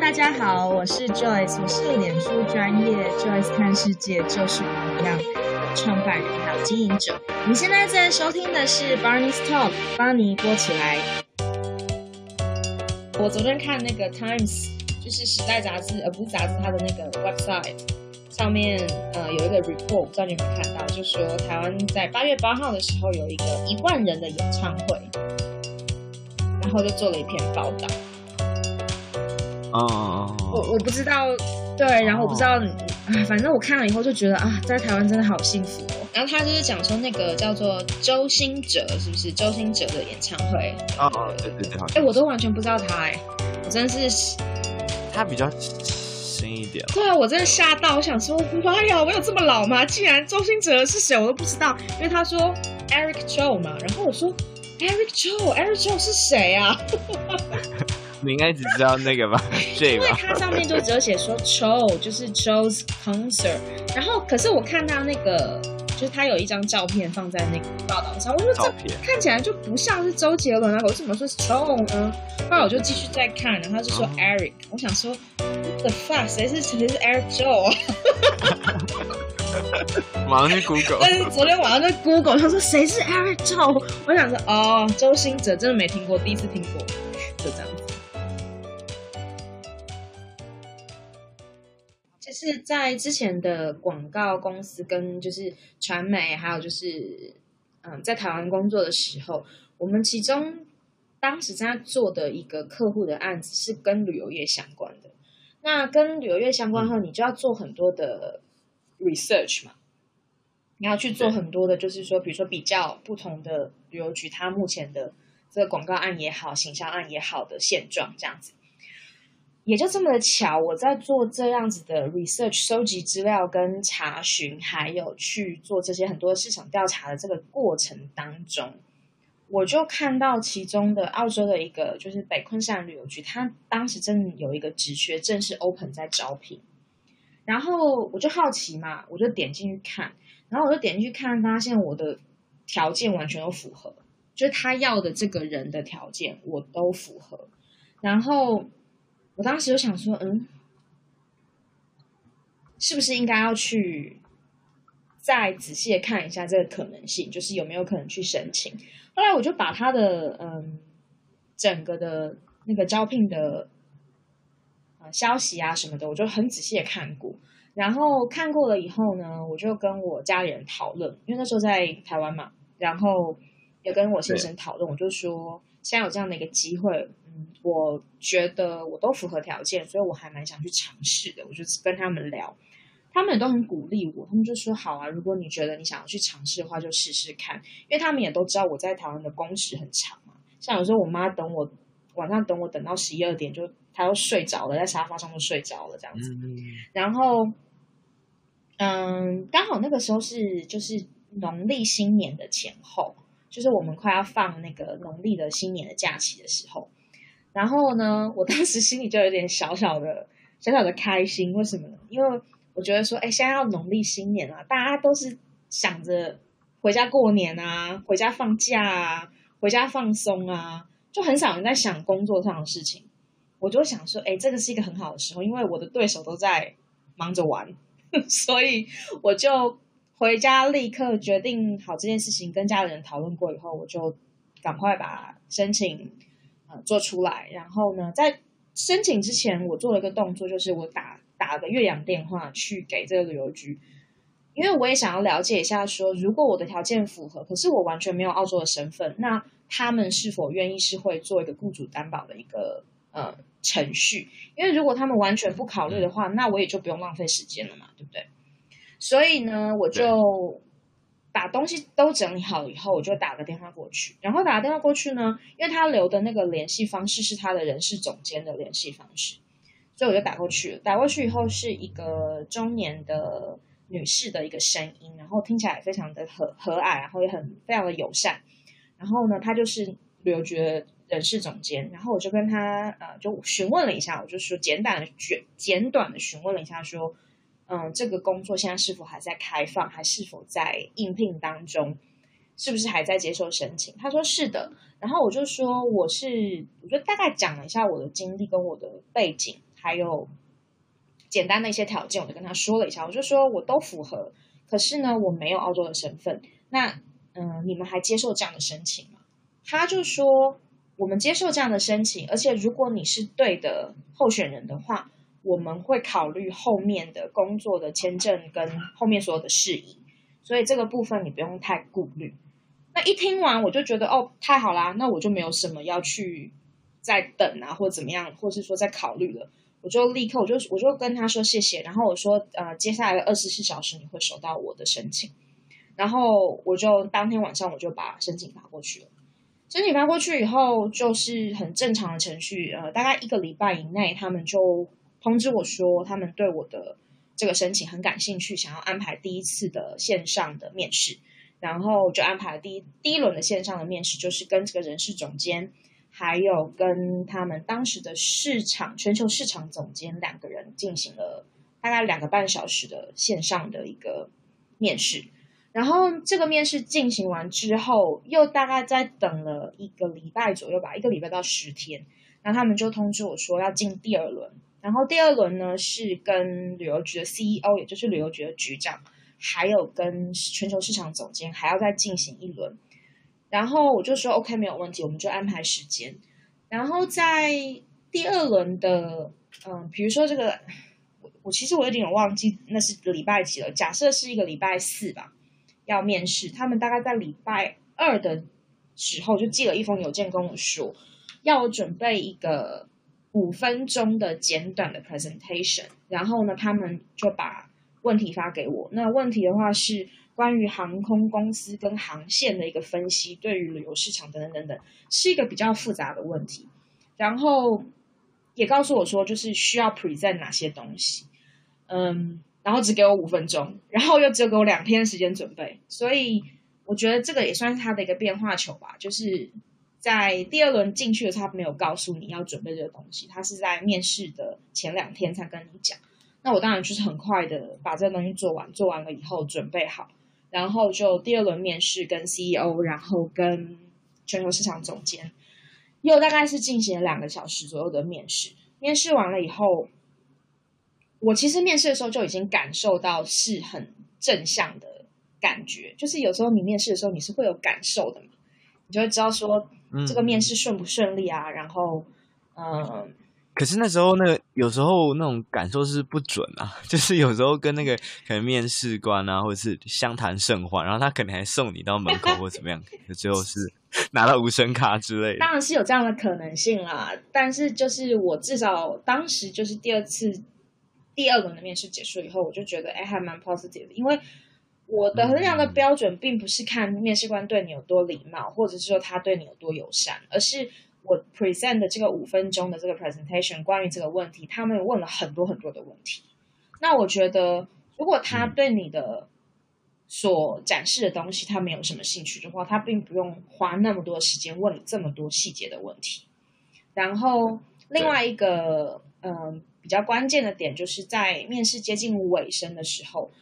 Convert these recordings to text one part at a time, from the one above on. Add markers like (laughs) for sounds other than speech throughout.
大家好，我是 Joyce，我是脸书专业 Joyce 看世界就是不一样创办人还有经营者。你现在在收听的是 Barney's Talk，帮你播起来。我昨天看那个 Times，就是时代杂志，而不是杂志，它的那个 website 上面，呃，有一个 report，不知道你有没有看到，就说台湾在八月八号的时候有一个一万人的演唱会，然后就做了一篇报道。哦、oh.，我我不知道，对，然后我不知道，啊、oh.，反正我看了以后就觉得啊，在台湾真的好幸福哦。然后他就是讲说那个叫做周兴哲，是不是周兴哲的演唱会？哦哦，对对对，哎，我都完全不知道他，哎，我真的是，他比较新一点。对啊，我真的吓到，我想说，妈呀，我有这么老吗？竟然周星哲是谁，我都不知道，因为他说 Eric Chou 嘛，然后我说 Eric Chou，Eric Chou 是谁啊？(laughs) 你应该只知道那个吧？(laughs) 因为它上面就只有写说 (laughs) Chou 就是 Chou's concert，然后可是我看到那个，就是他有一张照片放在那个报道上，我说这看起来就不像是周杰伦啊，我为什么说是 Chou 呢？后来我就继续再看，然后他就说 Eric，、嗯、我想说 the fuck 谁是谁是 Eric 啊？马上去 Google，但是昨天晚上在 Google，他说谁是 Eric Chou？我想说哦，周兴哲真的没听过，第一次听过，就这样子。是在之前的广告公司跟就是传媒，还有就是嗯，在台湾工作的时候，我们其中当时在做的一个客户的案子是跟旅游业相关的。那跟旅游业相关后，你就要做很多的 research 嘛，你要去做很多的，就是说，比如说比较不同的旅游局，它目前的这个广告案也好，行销案也好的现状这样子。也就这么的巧，我在做这样子的 research，收集资料跟查询，还有去做这些很多市场调查的这个过程当中，我就看到其中的澳洲的一个就是北昆士兰旅游局，他当时真的有一个职缺正式 open 在招聘，然后我就好奇嘛，我就点进去看，然后我就点进去看，发现我的条件完全都符合，就是他要的这个人的条件我都符合，然后。我当时就想说，嗯，是不是应该要去再仔细的看一下这个可能性，就是有没有可能去申请？后来我就把他的嗯整个的那个招聘的呃消息啊什么的，我就很仔细的看过。然后看过了以后呢，我就跟我家里人讨论，因为那时候在台湾嘛，然后也跟我先生讨论，我就说现在有这样的一个机会。嗯我觉得我都符合条件，所以我还蛮想去尝试的。我就跟他们聊，他们也都很鼓励我。他们就说：“好啊，如果你觉得你想要去尝试的话，就试试看。”因为他们也都知道我在台湾的工时很长嘛。像有时候我妈等我晚上等我等到十一二点，就她都睡着了，在沙发上都睡着了这样子。然后，嗯，刚好那个时候是就是农历新年的前后，就是我们快要放那个农历的新年的假期的时候。然后呢，我当时心里就有点小小的、小小的开心。为什么呢？因为我觉得说，哎，现在要农历新年啊，大家都是想着回家过年啊，回家放假啊，回家放松啊，就很少人在想工作上的事情。我就想说，哎，这个是一个很好的时候，因为我的对手都在忙着玩，(laughs) 所以我就回家立刻决定好这件事情，跟家里人讨论过以后，我就赶快把申请。呃，做出来，然后呢，在申请之前，我做了个动作，就是我打打个越洋电话去给这个旅游局，因为我也想要了解一下，说如果我的条件符合，可是我完全没有澳洲的身份，那他们是否愿意是会做一个雇主担保的一个呃程序？因为如果他们完全不考虑的话，那我也就不用浪费时间了嘛，对不对？所以呢，我就。把东西都整理好以后，我就打个电话过去。然后打个电话过去呢，因为他留的那个联系方式是他的人事总监的联系方式，所以我就打过去了。打过去以后是一个中年的女士的一个声音，然后听起来非常的和和蔼，然后也很非常的友善。然后呢，他就是旅游局的人事总监。然后我就跟他呃，就询问了一下，我就说简短的简简短的询问了一下说。嗯，这个工作现在是否还在开放，还是否在应聘当中？是不是还在接受申请？他说是的。然后我就说我是，我就大概讲了一下我的经历跟我的背景，还有简单的一些条件，我就跟他说了一下。我就说我都符合，可是呢，我没有澳洲的身份。那嗯、你们还接受这样的申请吗？他就说我们接受这样的申请，而且如果你是对的候选人的话，我们会考虑后面的工作的签证跟后面所有的事宜。所以这个部分你不用太顾虑。那一听完我就觉得哦，太好啦，那我就没有什么要去再等啊，或怎么样，或是说再考虑了。我就立刻我就我就跟他说谢谢，然后我说呃，接下来的二十四小时你会收到我的申请，然后我就当天晚上我就把申请发过去了。申请发过去以后就是很正常的程序，呃，大概一个礼拜以内，他们就通知我说他们对我的。这个申请很感兴趣，想要安排第一次的线上的面试，然后就安排了第一第一轮的线上的面试，就是跟这个人事总监，还有跟他们当时的市场全球市场总监两个人进行了大概两个半小时的线上的一个面试。然后这个面试进行完之后，又大概再等了一个礼拜左右吧，一个礼拜到十天，然后他们就通知我说要进第二轮。然后第二轮呢，是跟旅游局的 CEO，也就是旅游局的局长，还有跟全球市场总监还要再进行一轮。然后我就说 OK，没有问题，我们就安排时间。然后在第二轮的，嗯，比如说这个，我我其实我有点忘记那是礼拜几了。假设是一个礼拜四吧，要面试。他们大概在礼拜二的时候就寄了一封邮件跟我说，要我准备一个。五分钟的简短的 presentation，然后呢，他们就把问题发给我。那问题的话是关于航空公司跟航线的一个分析，对于旅游市场等等等等，是一个比较复杂的问题。然后也告诉我说，就是需要 present 哪些东西。嗯，然后只给我五分钟，然后又只有给我两天时间准备。所以我觉得这个也算是他的一个变化球吧，就是。在第二轮进去的时候，他没有告诉你要准备这个东西，他是在面试的前两天才跟你讲。那我当然就是很快的把这个东西做完，做完了以后准备好，然后就第二轮面试跟 CEO，然后跟全球市场总监，又大概是进行了两个小时左右的面试。面试完了以后，我其实面试的时候就已经感受到是很正向的感觉，就是有时候你面试的时候你是会有感受的嘛，你就会知道说。这个面试顺不顺利啊？然后，嗯，可是那时候那个有时候那种感受是不准啊，(laughs) 就是有时候跟那个可能面试官啊，或者是相谈甚欢，然后他可能还送你到门口或怎么样，最后是拿到无声卡之类的。当然是有这样的可能性啦，但是就是我至少当时就是第二次第二轮的面试结束以后，我就觉得哎，还蛮 positive 的，因为。我的衡量的标准并不是看面试官对你有多礼貌，或者是说他对你有多友善，而是我 present 的这个五分钟的这个 presentation 关于这个问题，他们问了很多很多的问题。那我觉得，如果他对你的所展示的东西他没有什么兴趣的话，他并不用花那么多时间问你这么多细节的问题。然后另外一个嗯、呃、比较关键的点，就是在面试接近尾声的时候。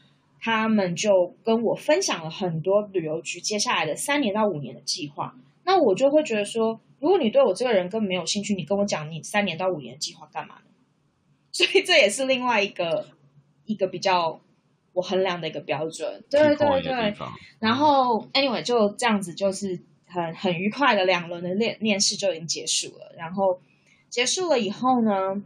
他们就跟我分享了很多旅游局接下来的三年到五年的计划，那我就会觉得说，如果你对我这个人根本没有兴趣，你跟我讲你三年到五年的计划干嘛呢？所以这也是另外一个一个比较我衡量的一个标准。对对对。然后，anyway，就这样子，就是很很愉快的两轮的面面试就已经结束了。然后结束了以后呢，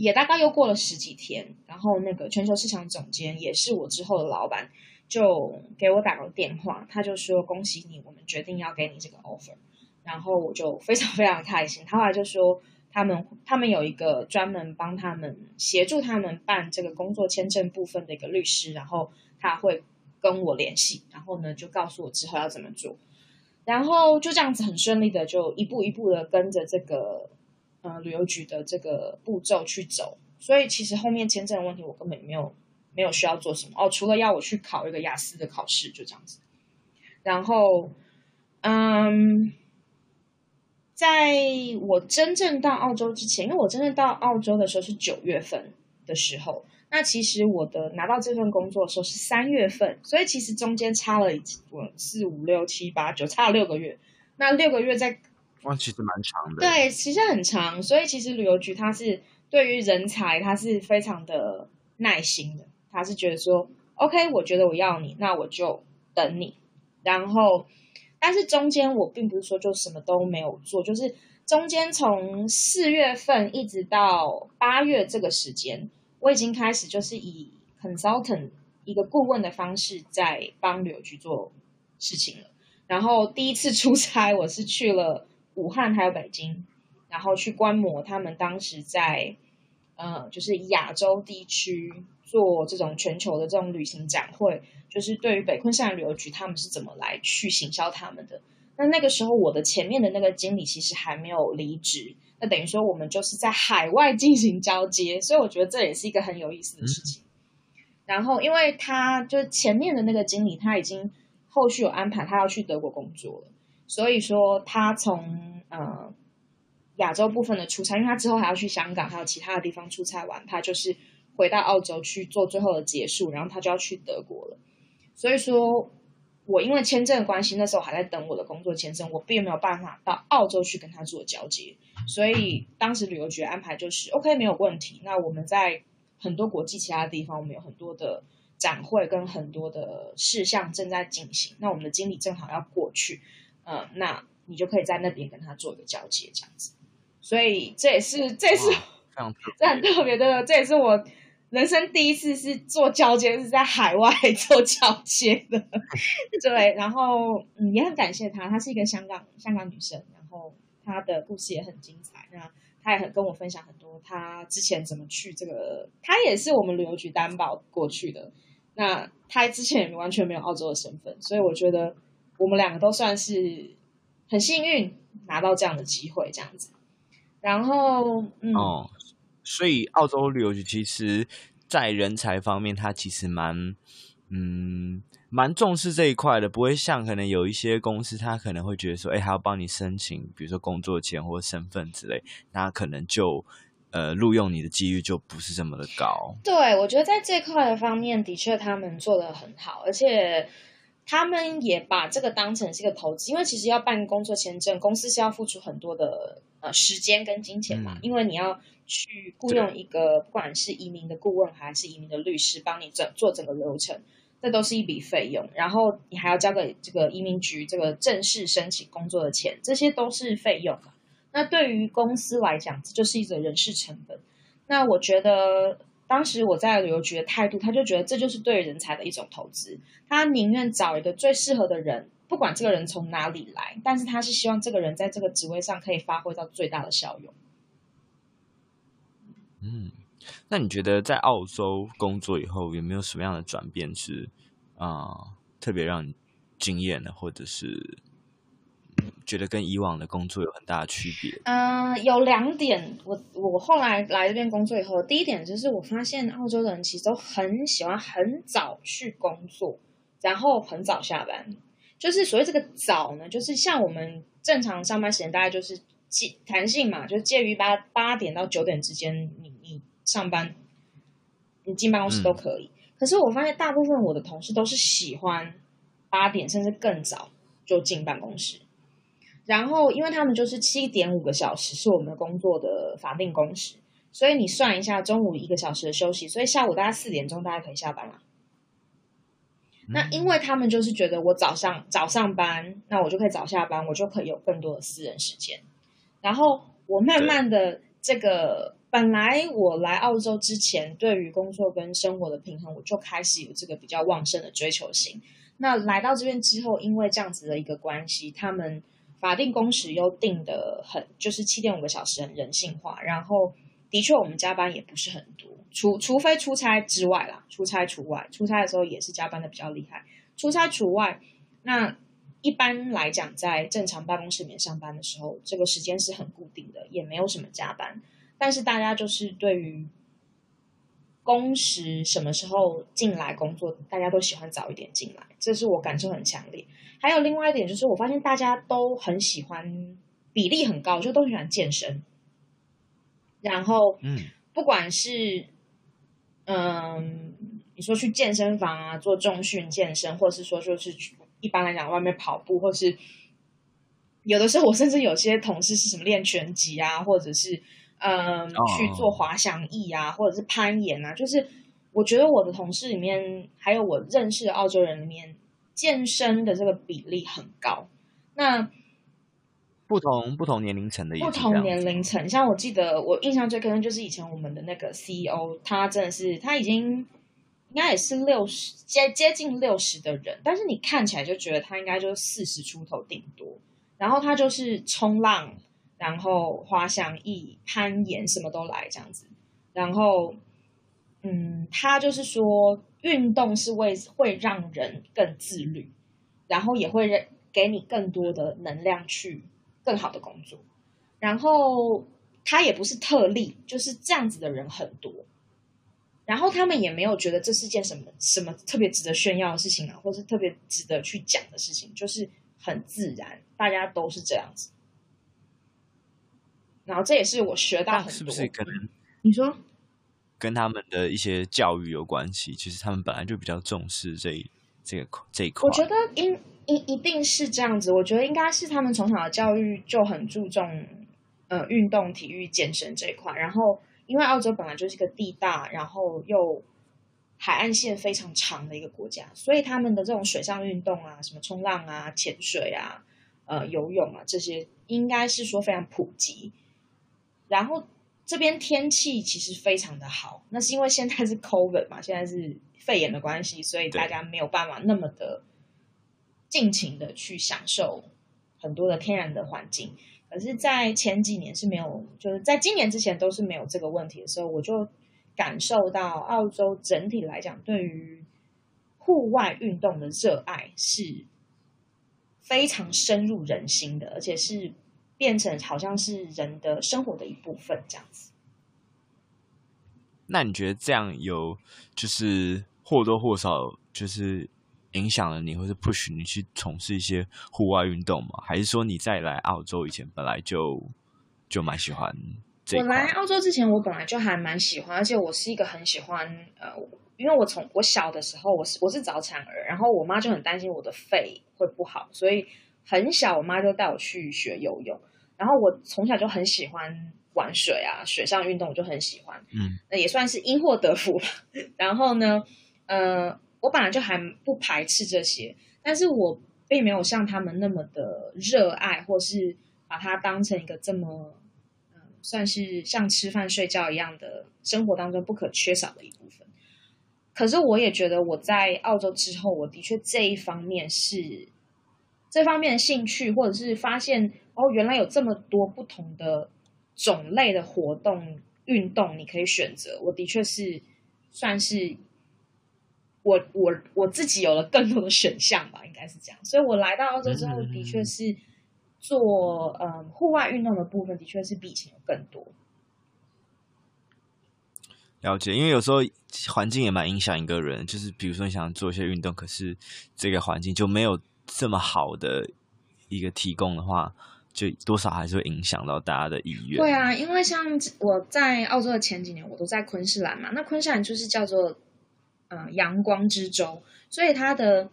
也大概又过了十几天，然后那个全球市场总监也是我之后的老板，就给我打个电话，他就说恭喜你，我们决定要给你这个 offer，然后我就非常非常开心。他后来就说他们他们有一个专门帮他们协助他们办这个工作签证部分的一个律师，然后他会跟我联系，然后呢就告诉我之后要怎么做，然后就这样子很顺利的就一步一步的跟着这个。呃，旅游局的这个步骤去走，所以其实后面签证的问题我根本没有没有需要做什么哦，除了要我去考一个雅思的考试，就这样子。然后，嗯，在我真正到澳洲之前，因为我真正到澳洲的时候是九月份的时候，那其实我的拿到这份工作的时候是三月份，所以其实中间差了我四五六七八九，差了六个月。那六个月在，哇，其实蛮长的。对，其实很长。所以其实旅游局它是对于人才，它是非常的耐心的。他是觉得说，OK，我觉得我要你，那我就等你。然后，但是中间我并不是说就什么都没有做，就是中间从四月份一直到八月这个时间，我已经开始就是以 consultant 一个顾问的方式在帮旅游局做事情了。然后第一次出差，我是去了武汉还有北京，然后去观摩他们当时在呃，就是亚洲地区。做这种全球的这种旅行展会，就是对于北昆山旅游局他们是怎么来去行销他们的。那那个时候，我的前面的那个经理其实还没有离职，那等于说我们就是在海外进行交接，所以我觉得这也是一个很有意思的事情。嗯、然后，因为他就前面的那个经理他已经后续有安排，他要去德国工作了，所以说他从呃亚洲部分的出差，因为他之后还要去香港还有其他的地方出差完，他就是。回到澳洲去做最后的结束，然后他就要去德国了。所以说，我因为签证的关系，那时候还在等我的工作签证，我并没有办法到澳洲去跟他做交接。所以当时旅游局安排就是，OK，没有问题。那我们在很多国际其他地方，我们有很多的展会跟很多的事项正在进行。那我们的经理正好要过去，嗯，那你就可以在那边跟他做一个交接，这样子。所以这也是，这也是，这很特别的，这也是我。人生第一次是做交接，是在海外做交接的，(laughs) 对。然后嗯，也很感谢她，她是一个香港香港女生，然后她的故事也很精彩。那她也很跟我分享很多，她之前怎么去这个，她也是我们旅游局担保过去的。那她之前完全没有澳洲的身份，所以我觉得我们两个都算是很幸运拿到这样的机会，这样子。然后嗯。哦所以，澳洲旅游局其实，在人才方面，它其实蛮，嗯，蛮重视这一块的。不会像可能有一些公司，他可能会觉得说，哎，还要帮你申请，比如说工作签或身份之类，那可能就，呃，录用你的几率就不是这么的高。对，我觉得在这块的方面，的确他们做的很好，而且他们也把这个当成是一个投资，因为其实要办工作签证，公司是要付出很多的呃时间跟金钱嘛，嗯、因为你要。去雇佣一个不管是移民的顾问还是移民的律师，帮你整做整个流程，这都是一笔费用。然后你还要交给这个移民局这个正式申请工作的钱，这些都是费用。那对于公司来讲，这就是一种人事成本。那我觉得当时我在旅游局的态度，他就觉得这就是对人才的一种投资，他宁愿找一个最适合的人，不管这个人从哪里来，但是他是希望这个人在这个职位上可以发挥到最大的效用。嗯，那你觉得在澳洲工作以后有没有什么样的转变是啊、特别让你惊艳的，或者是觉得跟以往的工作有很大的区别？嗯、呃，有两点。我我后来来这边工作以后，第一点就是我发现澳洲的人其实都很喜欢很早去工作，然后很早下班。就是所谓这个早呢，就是像我们正常上班时间大概就是。介弹性嘛，就介于八八点到九点之间，你你上班，你进办公室都可以。嗯。可是我发现大部分我的同事都是喜欢八点甚至更早就进办公室，然后因为他们就是七点五个小时是我们的工作的法定工时，所以你算一下中午一个小时的休息，所以下午大概四点钟大家可以下班了。嗯。那因为他们就是觉得我早上早上班，那我就可以早下班，我就可以有更多的私人时间。然后我慢慢的这个，本来我来澳洲之前，对于工作跟生活的平衡，我就开始有这个比较旺盛的追求心。那来到这边之后，因为这样子的一个关系，他们法定工时又定得很，就是七点五个小时，很人性化。然后的确，我们加班也不是很多，除除非出差之外啦，出差除外，出差的时候也是加班的比较厉害。出差除外，那。一般来讲，在正常办公室里面上班的时候，这个时间是很固定的，也没有什么加班。但是大家就是对于工时什么时候进来工作，大家都喜欢早一点进来，这是我感受很强烈。还有另外一点就是，我发现大家都很喜欢，比例很高，就都很喜欢健身。然后，嗯，不管是嗯，你说去健身房啊，做重训健身，或者是说就是去一般来讲外面跑步，或是有的时候我甚至有些同事是什么练拳击啊，或者是嗯去做滑翔翼啊，或者是攀岩啊，就是我觉得我的同事里面还有我认识的澳洲人里面，健身的这个比例很高。那不同不同年龄层的，不同年龄层，像我记得我印象最深就是以前我们的那个 CEO，他真的是他已经应该也是六十接接近六十的人，但是你看起来就觉得他应该就四十出头顶多。然后他就是冲浪，然后滑翔翼、攀岩什么都来这样子。然后，嗯，他就是说运动是为会让人更自律，然后也会给你更多的能量去。更好的工作，然后他也不是特例，就是这样子的人很多，然后他们也没有觉得这是件什么什么特别值得炫耀的事情啊，或是特别值得去讲的事情，就是很自然，大家都是这样子。然后这也是我学到很多，是不是可能你说跟他们的一些教育有关系？其实他们本来就比较重视这一这个这一块，我觉得应。一一定是这样子，我觉得应该是他们从小的教育就很注重，呃，运动、体育、健身这一块。然后，因为澳洲本来就是一个地大，然后又海岸线非常长的一个国家，所以他们的这种水上运动啊，什么冲浪啊、潜水啊、呃，游泳啊这些，应该是说非常普及。然后这边天气其实非常的好，那是因为现在是 COVID 嘛，现在是肺炎的关系，所以大家没有办法那么的。尽情的去享受很多的天然的环境，可是，在前几年是没有，就是在今年之前都是没有这个问题的时候，我就感受到澳洲整体来讲对于户外运动的热爱是非常深入人心的，而且是变成好像是人的生活的一部分这样子。那你觉得这样有就是或多或少就是？影响了你，或是 push 你去从事一些户外运动吗？还是说你在来澳洲以前本来就就蛮喜欢这？我来澳洲之前，我本来就还蛮喜欢，而且我是一个很喜欢呃，因为我从我小的时候，我是我是早产儿，然后我妈就很担心我的肺会不好，所以很小我妈就带我去学游泳，然后我从小就很喜欢玩水啊，水上运动我就很喜欢，嗯，那也算是因祸得福吧。(laughs) 然后呢，呃。我本来就还不排斥这些，但是我并没有像他们那么的热爱，或是把它当成一个这么，嗯，算是像吃饭睡觉一样的生活当中不可缺少的一部分。可是我也觉得我在澳洲之后，我的确这一方面是这方面的兴趣，或者是发现哦，原来有这么多不同的种类的活动运动你可以选择，我的确是算是。我我我自己有了更多的选项吧，应该是这样。所以我来到澳洲之后，的确是做嗯户外运动的部分，的确是比以前有更多。了解，因为有时候环境也蛮影响一个人，就是比如说你想做一些运动，可是这个环境就没有这么好的一个提供的话，就多少还是会影响到大家的意愿。对啊，因为像我在澳洲的前几年，我都在昆士兰嘛，那昆士兰就是叫做。嗯，阳光之州，所以它的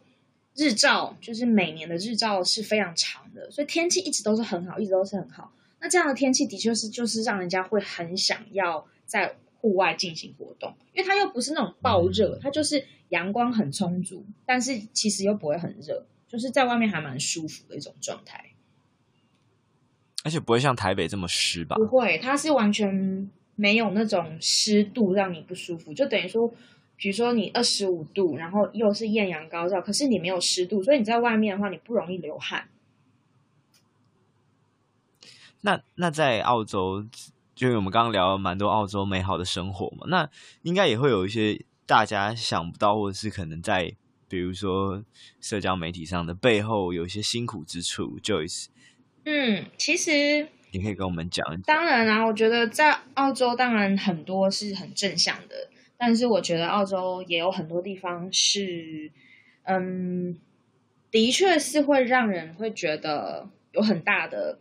日照就是每年的日照是非常长的，所以天气一直都是很好，一直都是很好。那这样的天气的确是就是让人家会很想要在户外进行活动，因为它又不是那种暴热，它就是阳光很充足，但是其实又不会很热，就是在外面还蛮舒服的一种状态。而且不会像台北这么湿吧？不会，它是完全没有那种湿度让你不舒服，就等于说。比如说你二十五度，然后又是艳阳高照，可是你没有湿度，所以你在外面的话，你不容易流汗。那那在澳洲，就我们刚刚聊了蛮多澳洲美好的生活嘛，那应该也会有一些大家想不到，或者是可能在比如说社交媒体上的背后有一些辛苦之处。Joyce，嗯，其实你可以跟我们讲。当然啊，我觉得在澳洲，当然很多是很正向的。但是我觉得澳洲也有很多地方是，嗯，的确是会让人会觉得有很大的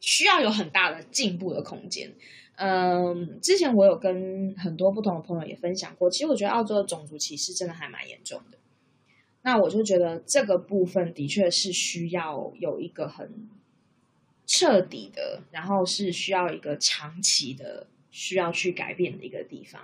需要有很大的进步的空间。嗯，之前我有跟很多不同的朋友也分享过，其实我觉得澳洲的种族歧视真的还蛮严重的。那我就觉得这个部分的确是需要有一个很彻底的，然后是需要一个长期的需要去改变的一个地方。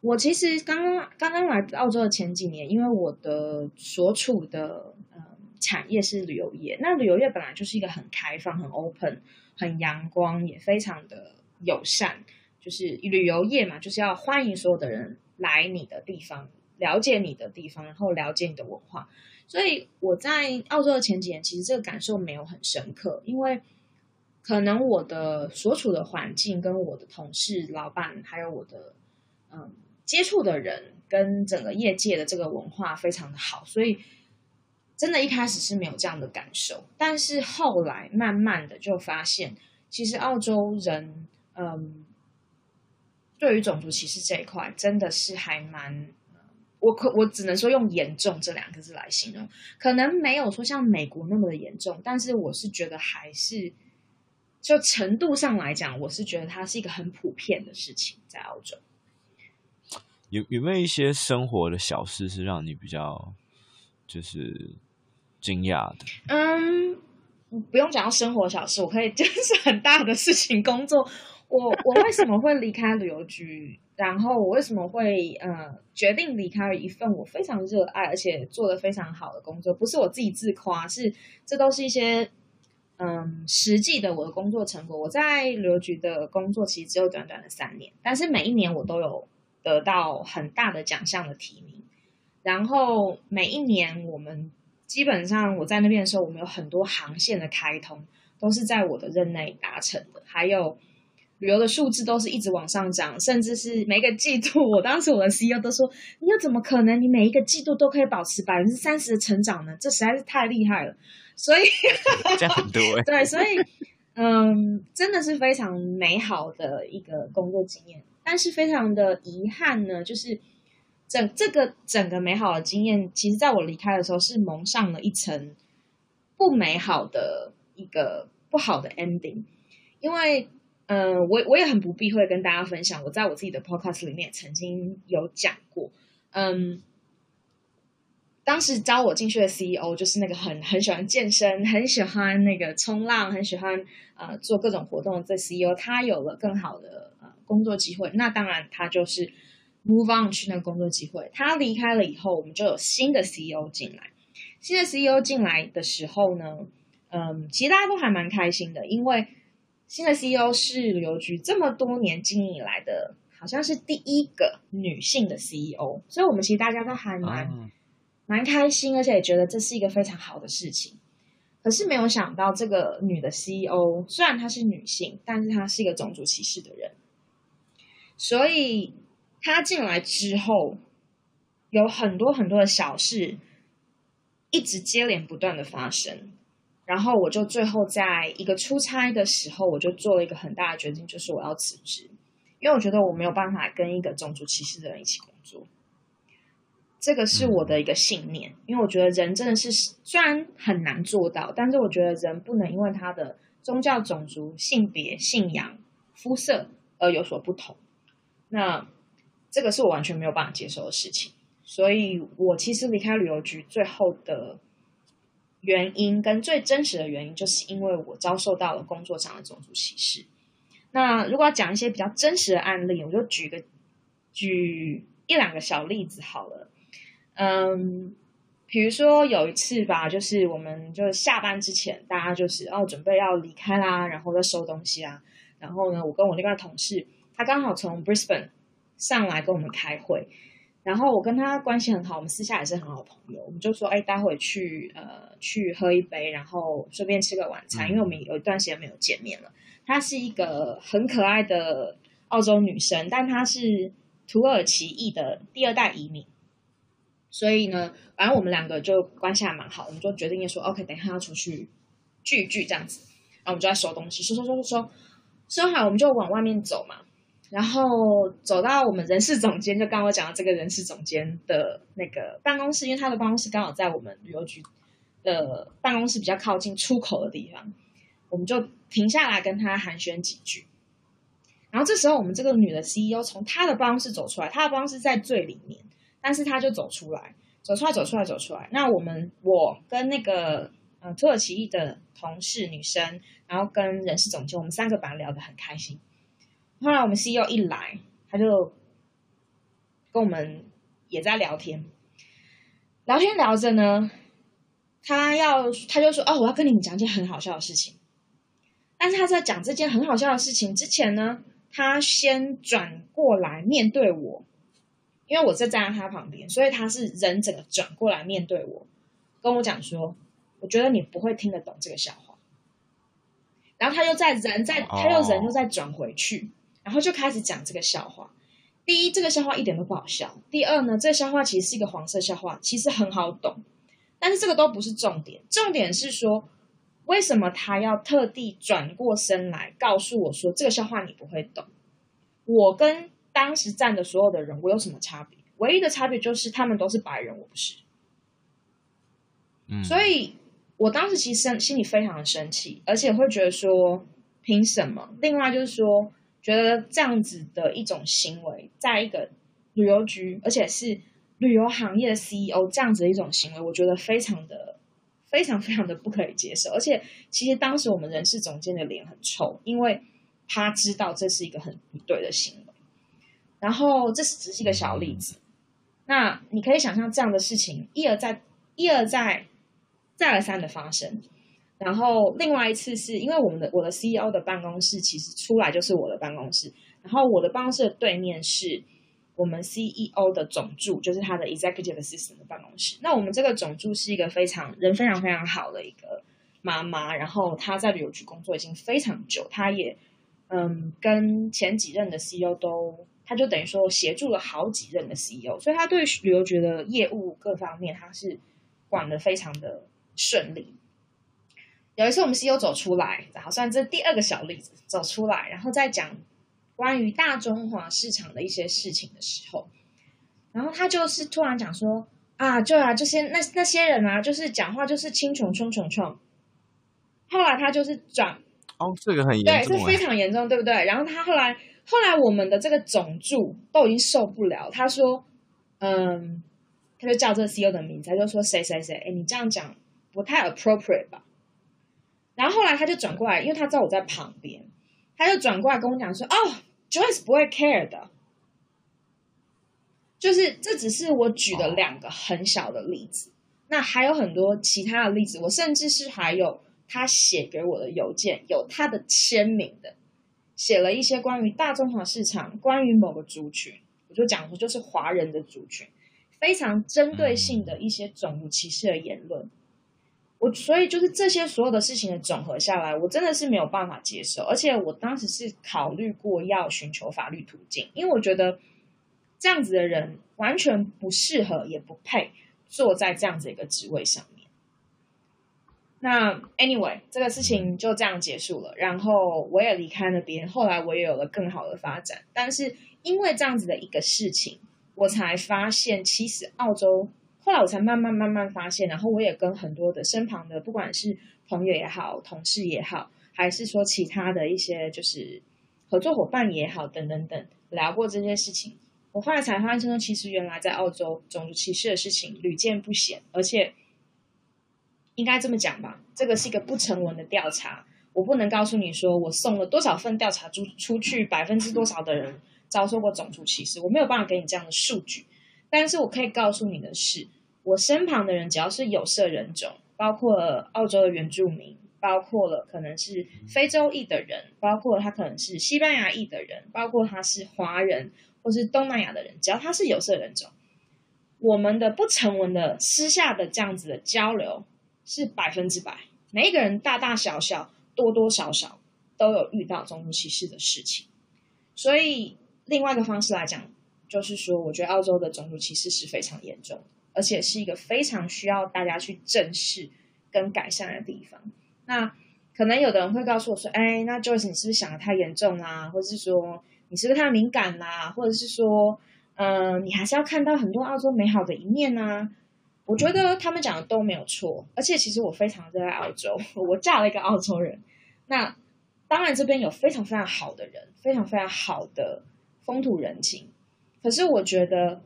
我其实刚刚刚刚来澳洲的前几年，因为我的所处的嗯产业是旅游业，那旅游业本来就是一个很开放、很 open、很阳光，也非常的。友善，就是旅游业嘛，就是要欢迎所有的人来你的地方，了解你的地方，然后了解你的文化。所以我在澳洲的前几年，其实这个感受没有很深刻，因为可能我的所处的环境、跟我的同事、老板，还有我的嗯接触的人，跟整个业界的这个文化非常的好，所以真的一开始是没有这样的感受。但是后来慢慢的就发现，其实澳洲人。嗯，对于种族歧视这一块，真的是还蛮……我可我只能说用严重这两个字来形容，可能没有说像美国那么的严重，但是我是觉得还是就程度上来讲，我是觉得它是一个很普遍的事情在澳洲。有有没有一些生活的小事是让你比较就是惊讶的？嗯，不用讲到生活小事，我可以 (laughs) 就是很大的事情，工作。我我为什么会离开旅游局？然后我为什么会呃决定离开一份我非常热爱而且做得非常好的工作？不是我自己自夸，是这都是一些嗯实际的我的工作成果。我在旅游局的工作其实只有短短的三年，但是每一年我都有得到很大的奖项的提名。然后每一年我们基本上我在那边的时候，我们有很多航线的开通都是在我的任内达成的，还有。旅游的数字都是一直往上涨，甚至是每个季度，我当时我的 CEO 都说：“你又怎么可能？你每一个季度都可以保持百分之三十的成长呢？这实在是太厉害了。”所以 (laughs) 这样很多哎。对，所以嗯，真的是非常美好的一个工作经验。但是非常的遗憾呢，就是整这个整个美好的经验，其实在我离开的时候是蒙上了一层不美好的一个不好的 ending，因为。嗯，我我也很不避讳跟大家分享，我在我自己的 podcast 里面曾经有讲过，嗯，当时招我进去的 CEO 就是那个很很喜欢健身，很喜欢那个冲浪，很喜欢呃做各种活动的这 CEO，他有了更好的呃工作机会，那当然他就是 move on 去那个工作机会。他离开了以后，我们就有新的 CEO 进来。新的 CEO 进来的时候呢，嗯，其实大家都还蛮开心的，因为。新的 CEO 是旅游局这么多年经营以来的，好像是第一个女性的 CEO，所以我们其实大家都还蛮、嗯、蛮开心，而且也觉得这是一个非常好的事情。可是没有想到，这个女的 CEO 虽然她是女性，但是她是一个种族歧视的人，所以她进来之后，有很多很多的小事一直接连不断的发生。然后我就最后在一个出差的时候，我就做了一个很大的决定，就是我要辞职，因为我觉得我没有办法跟一个种族歧视的人一起工作。这个是我的一个信念，因为我觉得人真的是虽然很难做到，但是我觉得人不能因为他的宗教、种族、性别、信仰、肤色而有所不同。那这个是我完全没有办法接受的事情，所以我其实离开旅游局最后的。原因跟最真实的原因，就是因为我遭受到了工作上的种族歧视。那如果要讲一些比较真实的案例，我就举个举一两个小例子好了。嗯，比如说有一次吧，就是我们就下班之前，大家就是哦准备要离开啦，然后再收东西啊。然后呢，我跟我另外同事，他刚好从 Brisbane 上来跟我们开会。然后我跟他关系很好，我们私下也是很好朋友。我们就说，哎，待会去呃去喝一杯，然后顺便吃个晚餐，因为我们有一段时间没有见面了。她是一个很可爱的澳洲女生，但她是土耳其裔的第二代移民。所以呢，反正我们两个就关系还蛮好，我们就决定说，OK，等一下要出去聚一聚这样子。然后我们就在收东西，收收收收收，收好我们就往外面走嘛。然后走到我们人事总监，就刚我讲到这个人事总监的那个办公室，因为他的办公室刚好在我们旅游局的办公室比较靠近出口的地方，我们就停下来跟他寒暄几句。然后这时候我们这个女的 CEO 从她的办公室走出来，她的办公室在最里面，但是她就走出来，走出来，走出来，走出来。那我们我跟那个呃土耳其裔的同事女生，然后跟人事总监，我们三个本来聊得很开心。后来我们 CEO 一来，他就跟我们也在聊天，聊天聊着呢。他要，他就说：“哦，我要跟你们讲件很好笑的事情。”但是他在讲这件很好笑的事情之前呢，他先转过来面对我，因为我在站在他旁边，所以他是人整个转过来面对我，跟我讲说：“我觉得你不会听得懂这个笑话。”然后他又在人在，他又人又再转回去，然后就开始讲这个笑话。第一，这个笑话一点都不好笑；第二呢，这个笑话其实是一个黄色笑话，其实很好懂。但是这个都不是重点，重点是说，为什么他要特地转过身来告诉我说这个笑话你不会懂？我跟当时站的所有的人，我有什么差别？唯一的差别就是他们都是白人，我不是。嗯，所以我当时其实心里非常的生气，而且会觉得说凭什么？另外就是说，觉得这样子的一种行为，在一个旅游局，而且是。旅游行业的 CEO 这样子的一种行为，我觉得非常的、非常、非常的不可以接受。而且，其实当时我们人事总监的脸很臭，因为他知道这是一个很不对的行为。然后，这是只是一个小例子。那你可以想象这样的事情一而再、一而再、再而三的发生。然后，另外一次是因为我们的我的 CEO 的办公室其实出来就是我的办公室，然后我的办公室的对面是。我们 CEO 的总助就是他的 Executive Assistant 的办公室。那我们这个总助是一个非常人非常非常好的一个妈妈，然后她在旅游局工作已经非常久，她也嗯跟前几任的 CEO 都，她就等于说协助了好几任的 CEO，所以她对旅游局的业务各方面，她是管得非常的顺利。有一次我们 CEO 走出来，好像这第二个小例子走出来，然后再讲。关于大中华市场的一些事情的时候，然后他就是突然讲说啊，就啊，这些那那些人啊，就是讲话就是青虫冲冲冲。后来他就是转哦，这个很严重，对，这非常严重，对不对？然后他后来后来我们的这个总助都已经受不了，他说，嗯，他就叫这个 CEO 的名字，他就说谁谁谁，哎，你这样讲不太 appropriate 吧？然后后来他就转过来，因为他知道我在旁边。他就转过来跟我讲说：“哦，Joyce 不会 care 的，就是这只是我举的两个很小的例子，那还有很多其他的例子。我甚至是还有他写给我的邮件，有他的签名的，写了一些关于大中华市场、关于某个族群，我就讲说就是华人的族群，非常针对性的一些种族歧视的言论。”我所以就是这些所有的事情的总和下来，我真的是没有办法接受，而且我当时是考虑过要寻求法律途径，因为我觉得这样子的人完全不适合，也不配坐在这样子一个职位上面。那 anyway，这个事情就这样结束了，然后我也离开了那边，后来我也有了更好的发展，但是因为这样子的一个事情，我才发现其实澳洲。后来我才慢慢慢慢发现，然后我也跟很多的身旁的，不管是朋友也好、同事也好，还是说其他的一些就是合作伙伴也好，等等等，聊过这些事情。我后来才发现说，其实原来在澳洲种族歧视的事情屡见不鲜，而且应该这么讲吧，这个是一个不成文的调查。我不能告诉你说我送了多少份调查出出去，百分之多少的人遭受过种族歧视，我没有办法给你这样的数据。但是我可以告诉你的是，我身旁的人只要是有色人种，包括澳洲的原住民，包括了可能是非洲裔的人，包括他可能是西班牙裔的人，包括他是华人或是东南亚的人，只要他是有色人种，我们的不成文的私下的这样子的交流是百分之百，每一个人大大小小、多多少少都有遇到种族歧视的事情，所以另外一个方式来讲。就是说，我觉得澳洲的种族歧视是非常严重，而且是一个非常需要大家去正视跟改善的地方。那可能有的人会告诉我说：“哎，那 Joyce，你是不是想得太严重啦？或者是说你是不是太敏感啦？或者是说，嗯、你还是要看到很多澳洲美好的一面呢？”我觉得他们讲的都没有错，而且其实我非常热爱澳洲，(laughs) 我嫁了一个澳洲人。那当然这边有非常非常好的人，非常非常好的风土人情，可是我觉得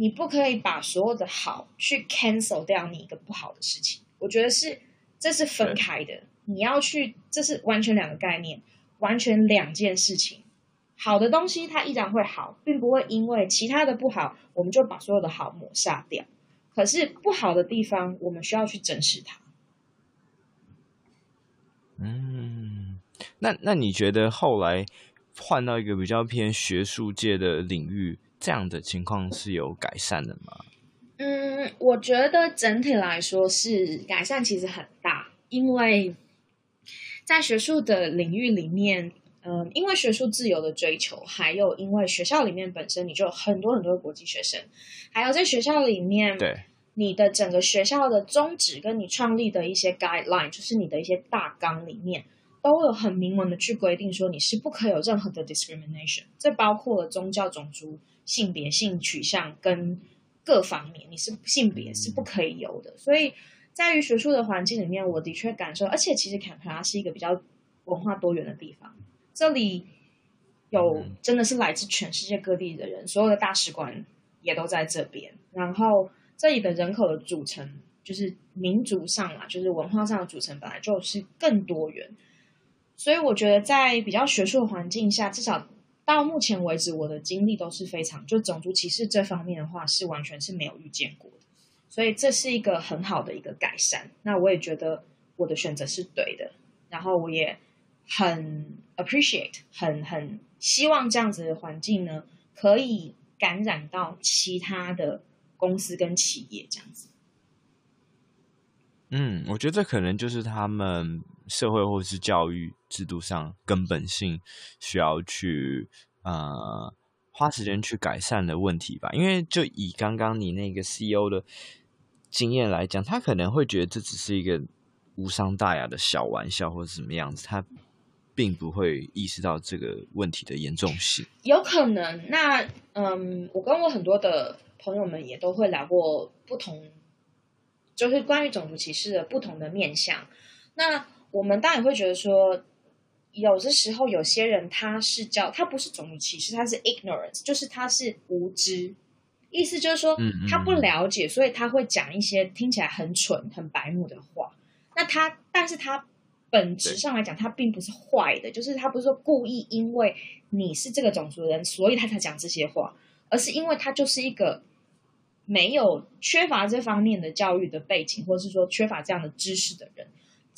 你不可以把所有的好去 cancel 掉你一个不好的事情。我觉得是这是分开的，你要去，这是完全两个概念，完全两件事情。好的东西它依然会好，并不会因为其他的不好，我们就把所有的好抹杀掉。可是不好的地方，我们需要去正视它。嗯，那那你觉得后来换到一个比较偏学术界的领域，这样的情况是有改善的吗？嗯，我觉得整体来说是改善，其实很大，因为在学术的领域里面。嗯，因为学术自由的追求，还有因为学校里面本身你就有很多很多的国际学生，还有在学校里面，对你的整个学校的宗旨跟你创立的一些 guideline，就是你的一些大纲里面，都有很明文的去规定说你是不可以有任何的 discrimination，这包括了宗教、种族、性别、性取向跟各方面，你是性别是不可以有的。所以在于学术的环境里面，我的确感受，而且其实坎培拉是一个比较文化多元的地方。这里有真的是来自全世界各地的人，所有的大使馆也都在这边。然后这里的人口的组成，就是民族上啊，就是文化上的组成，本来就是更多元。所以我觉得在比较学术的环境下，至少到目前为止，我的经历都是非常，就种族歧视这方面的话，是完全是没有遇见过的。所以这是一个很好的一个改善。那我也觉得我的选择是对的。然后我也。很 appreciate，很很希望这样子的环境呢，可以感染到其他的公司跟企业这样子。嗯，我觉得这可能就是他们社会或是教育制度上根本性需要去呃花时间去改善的问题吧。因为就以刚刚你那个 CEO 的经验来讲，他可能会觉得这只是一个无伤大雅的小玩笑，或者什么样子，他。并不会意识到这个问题的严重性，有可能。那嗯，我跟我很多的朋友们也都会聊过不同，就是关于种族歧视的不同的面向。那我们当然会觉得说，有的时候有些人他是叫他不是种族歧视，他是 ignorance，就是他是无知，意思就是说他不了解，所以他会讲一些听起来很蠢、很白目的话。那他，但是他。本质上来讲，他并不是坏的，就是他不是说故意因为你是这个种族的人，所以他才讲这些话，而是因为他就是一个没有缺乏这方面的教育的背景，或者是说缺乏这样的知识的人。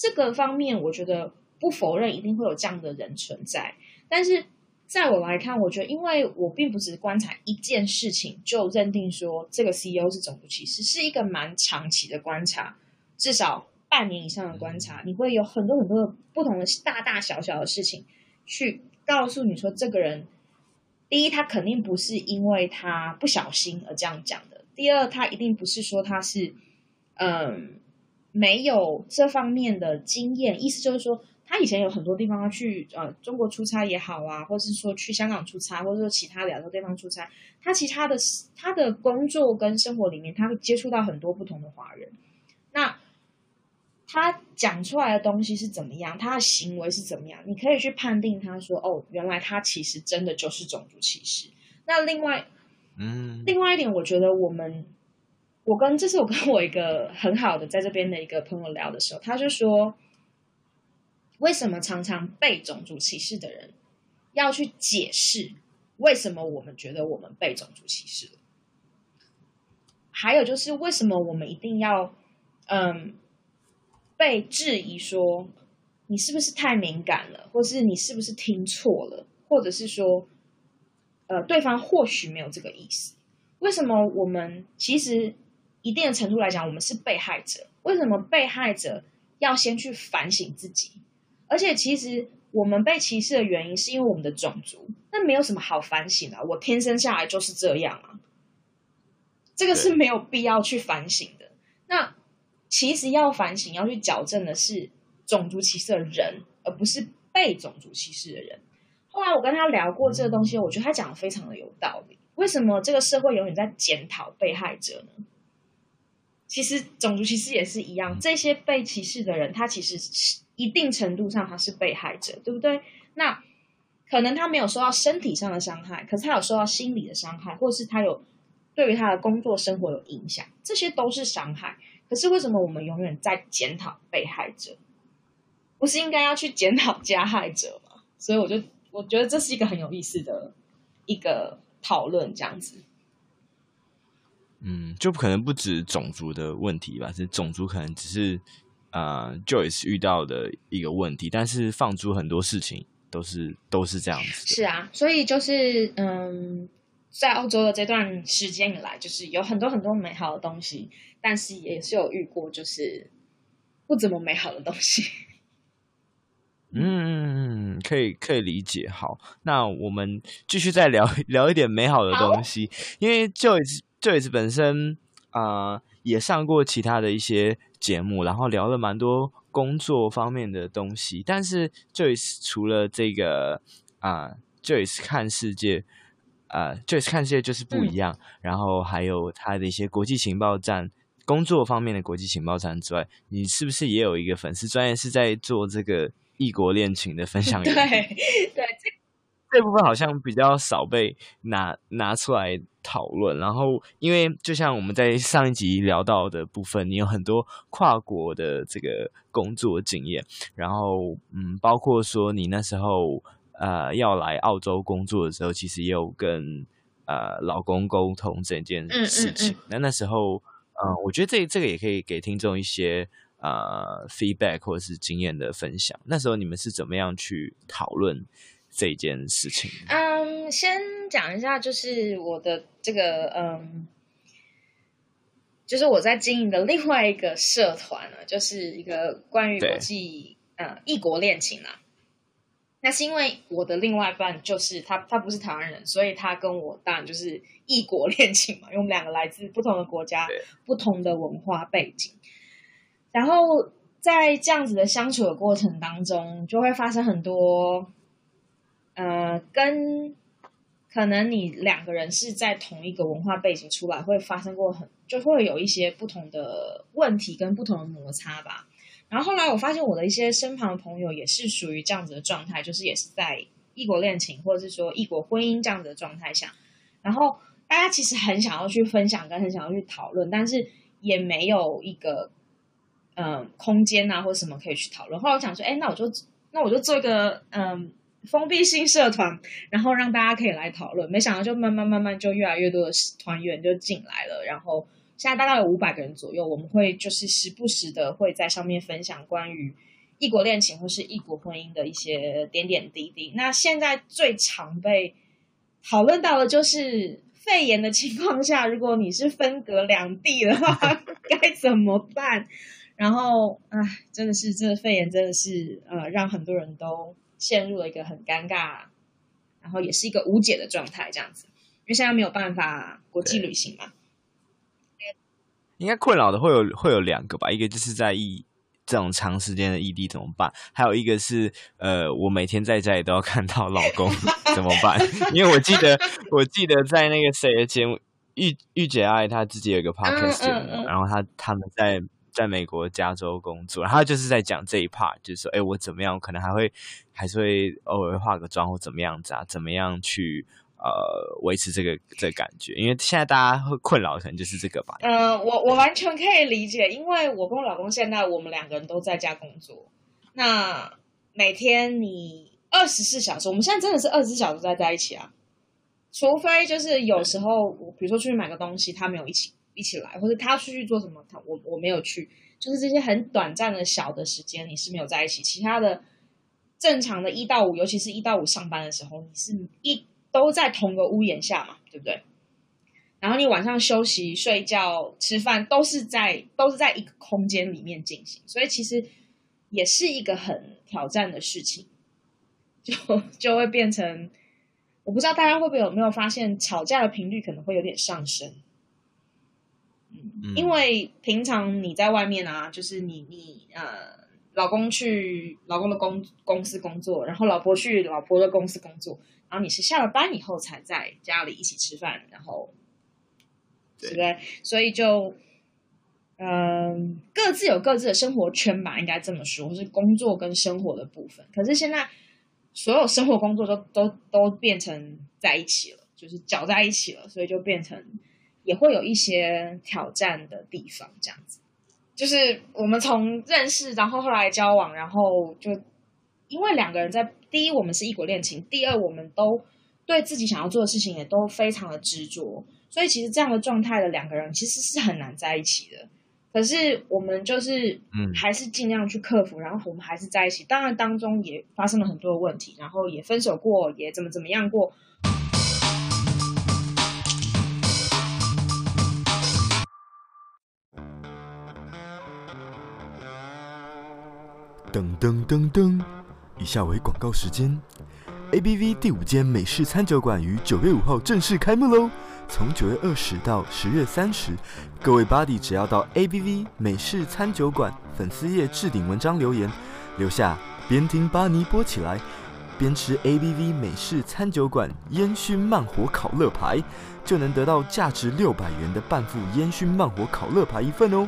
这个方面，我觉得不否认一定会有这样的人存在。但是在我来看，我觉得，因为我并不只是观察一件事情就认定说这个 CEO 是种族歧视，是一个蛮长期的观察，至少。半年以上的观察，你会有很多很多的不同的大大小小的事情，去告诉你说，这个人，第一，他肯定不是因为他不小心而这样讲的；第二，他一定不是说他是，嗯，没有这方面的经验。意思就是说，他以前有很多地方要去，呃，中国出差也好啊，或是说去香港出差，或者说其他两个地方出差，他其他的他的工作跟生活里面，他会接触到很多不同的华人，那。他讲出来的东西是怎么样？他的行为是怎么样？你可以去判定他说：“哦，原来他其实真的就是种族歧视。”那另外，嗯，另外一点，我觉得我们，我跟这是我跟我一个很好的在这边的一个朋友聊的时候，他就说：“为什么常常被种族歧视的人要去解释为什么我们觉得我们被种族歧视了？还有就是为什么我们一定要嗯？”被质疑说你是不是太敏感了，或是你是不是听错了，或者是说，呃，对方或许没有这个意思。为什么我们其实一定的程度来讲，我们是被害者？为什么被害者要先去反省自己？而且，其实我们被歧视的原因是因为我们的种族，那没有什么好反省啊。我天生下来就是这样啊，这个是没有必要去反省的。那。其实要反省、要去矫正的是种族歧视的人，而不是被种族歧视的人。后来我跟他聊过这个东西，我觉得他讲的非常的有道理。为什么这个社会永远在检讨被害者呢？其实种族歧视也是一样，这些被歧视的人，他其实是一定程度上他是被害者，对不对？那可能他没有受到身体上的伤害，可是他有受到心理的伤害，或是他有对于他的工作生活有影响，这些都是伤害。可是为什么我们永远在检讨被害者，不是应该要去检讨加害者吗？所以我就我觉得这是一个很有意思的一个讨论，这样子。嗯，就可能不止种族的问题吧，是种族可能只是。呃，Joyce 遇到的一个问题，但是放逐很多事情都是都是这样子。是啊，所以就是嗯，在澳洲的这段时间以来，就是有很多很多美好的东西，但是也是有遇过就是不怎么美好的东西。(laughs) 嗯嗯嗯，可以可以理解。好，那我们继续再聊 (laughs) 聊一点美好的东西，因为 Joyce Joyce 本身啊。呃也上过其他的一些节目，然后聊了蛮多工作方面的东西。但是 Joyce 除了这个啊、呃、，Joyce 看世界啊、呃、，Joyce 看世界就是不一样。嗯、然后还有他的一些国际情报站工作方面的国际情报站之外，你是不是也有一个粉丝专业是在做这个异国恋情的分享？(laughs) 对对。这部分好像比较少被拿拿出来讨论，然后因为就像我们在上一集聊到的部分，你有很多跨国的这个工作经验，然后嗯，包括说你那时候呃要来澳洲工作的时候，其实也有跟呃老公沟通这件事情。那、嗯嗯嗯、那时候嗯、呃，我觉得这这个也可以给听众一些呃 feedback 或者是经验的分享。那时候你们是怎么样去讨论？这件事情，嗯，先讲一下，就是我的这个，嗯，就是我在经营的另外一个社团呢，就是一个关于国际呃异国恋情啦。那是因为我的另外一半就是他，他不是台湾人，所以他跟我当然就是异国恋情嘛，因为我们两个来自不同的国家，不同的文化背景，然后在这样子的相处的过程当中，就会发生很多。呃，跟可能你两个人是在同一个文化背景出来，会发生过很，就会有一些不同的问题跟不同的摩擦吧。然后后来我发现我的一些身旁的朋友也是属于这样子的状态，就是也是在异国恋情或者是说异国婚姻这样子的状态下。然后大家其实很想要去分享，跟很想要去讨论，但是也没有一个嗯、空间啊或者什么可以去讨论。后来我想说，哎，那我就那我就做一个嗯。呃封闭性社团，然后让大家可以来讨论。没想到就慢慢慢慢就越来越多的团员就进来了，然后现在大概有五百个人左右。我们会就是时不时的会在上面分享关于异国恋情或是异国婚姻的一些点点滴滴。那现在最常被讨论到的就是肺炎的情况下，如果你是分隔两地的话，(laughs) 该怎么办？然后唉，真的是这个肺炎真的是呃，让很多人都。陷入了一个很尴尬，然后也是一个无解的状态，这样子，因为现在没有办法国际旅行嘛。应该困扰的会有会有两个吧，一个就是在异这种长时间的异地怎么办，还有一个是呃，我每天在家里都要看到老公 (laughs) 怎么办？因为我记得我记得在那个谁的节目，御御姐爱她自己有一个 podcast 节目，嗯嗯嗯，然后她他们在。在美国加州工作，然后就是在讲这一 part，就是说，哎，我怎么样，可能还会还是会偶尔化个妆或怎么样子啊？怎么样去呃维持这个这感觉？因为现在大家会困扰，可能就是这个吧。嗯、我我完全可以理解，因为我跟我老公现在我们两个人都在家工作，那每天你二十四小时，我们现在真的是二十四小时在在一起啊，除非就是有时候比如说出去买个东西，他没有一起。一起来，或者他出去做什么，他我我没有去，就是这些很短暂的小的时间，你是没有在一起。其他的正常的一到五，尤其是一到五上班的时候，你是一都在同个屋檐下嘛，对不对？然后你晚上休息、睡觉、吃饭都是在都是在一个空间里面进行，所以其实也是一个很挑战的事情，就就会变成，我不知道大家会不会有没有发现，吵架的频率可能会有点上升。因为平常你在外面啊，就是你你呃，老公去老公的公公司工作，然后老婆去老婆的公司工作，然后你是下了班以后才在家里一起吃饭，然后对不对？所以就嗯，各自有各自的生活圈吧，应该这么说，是工作跟生活的部分。可是现在所有生活工作都都都变成在一起了，就是搅在一起了，所以就变成也会有一些挑战的地方。这样子，就是我们从认识，然后后来交往，然后就因为两个人在第一，我们是异国恋情；第二，我们都对自己想要做的事情也都非常的执着，所以其实这样的状态的两个人其实是很难在一起的。可是我们就是，嗯，还是尽量去克服，嗯，然后我们还是在一起。当然当中也发生了很多的问题，然后也分手过，也怎么怎么样过。噔噔噔噔，以下为广告时间。ABV 第五间美式餐酒馆于九月五号正式开幕喽！从九月二十到十月三十，各位 Buddy 只要到 ABV 美式餐酒馆粉丝页置顶文章留言，留下边听巴尼播起来，边吃 ABV 美式餐酒馆烟熏慢火烤乐排，就能得到价值六百元的半副烟熏慢火烤乐排一份哦。